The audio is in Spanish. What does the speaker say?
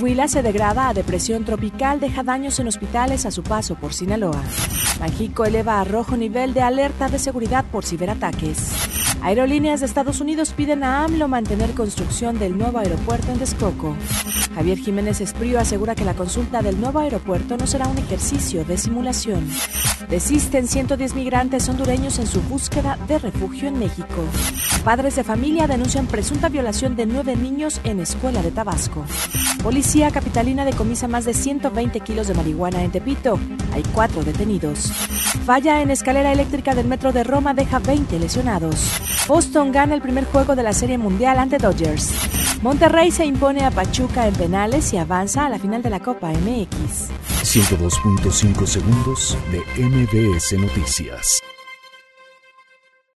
Huila se degrada a depresión tropical, deja daños en hospitales a su paso por Sinaloa. México eleva a rojo nivel de alerta de seguridad por ciberataques. Aerolíneas de Estados Unidos piden a AMLO mantener construcción del nuevo aeropuerto en Texcoco. Javier Jiménez Esprío asegura que la consulta del nuevo aeropuerto no será un ejercicio de simulación. Desisten 110 migrantes hondureños en su búsqueda de refugio en México. Padres de familia denuncian presunta violación de nueve niños en escuela de Tabasco. Policía capitalina decomisa más de 120 kilos de marihuana en Tepito. Hay cuatro detenidos. Falla en escalera eléctrica del metro de Roma deja 20 lesionados. Boston gana el primer juego de la Serie Mundial ante Dodgers. Monterrey se impone a Pachuca en penales y avanza a la final de la Copa MX. 102.5 segundos de MBS Noticias.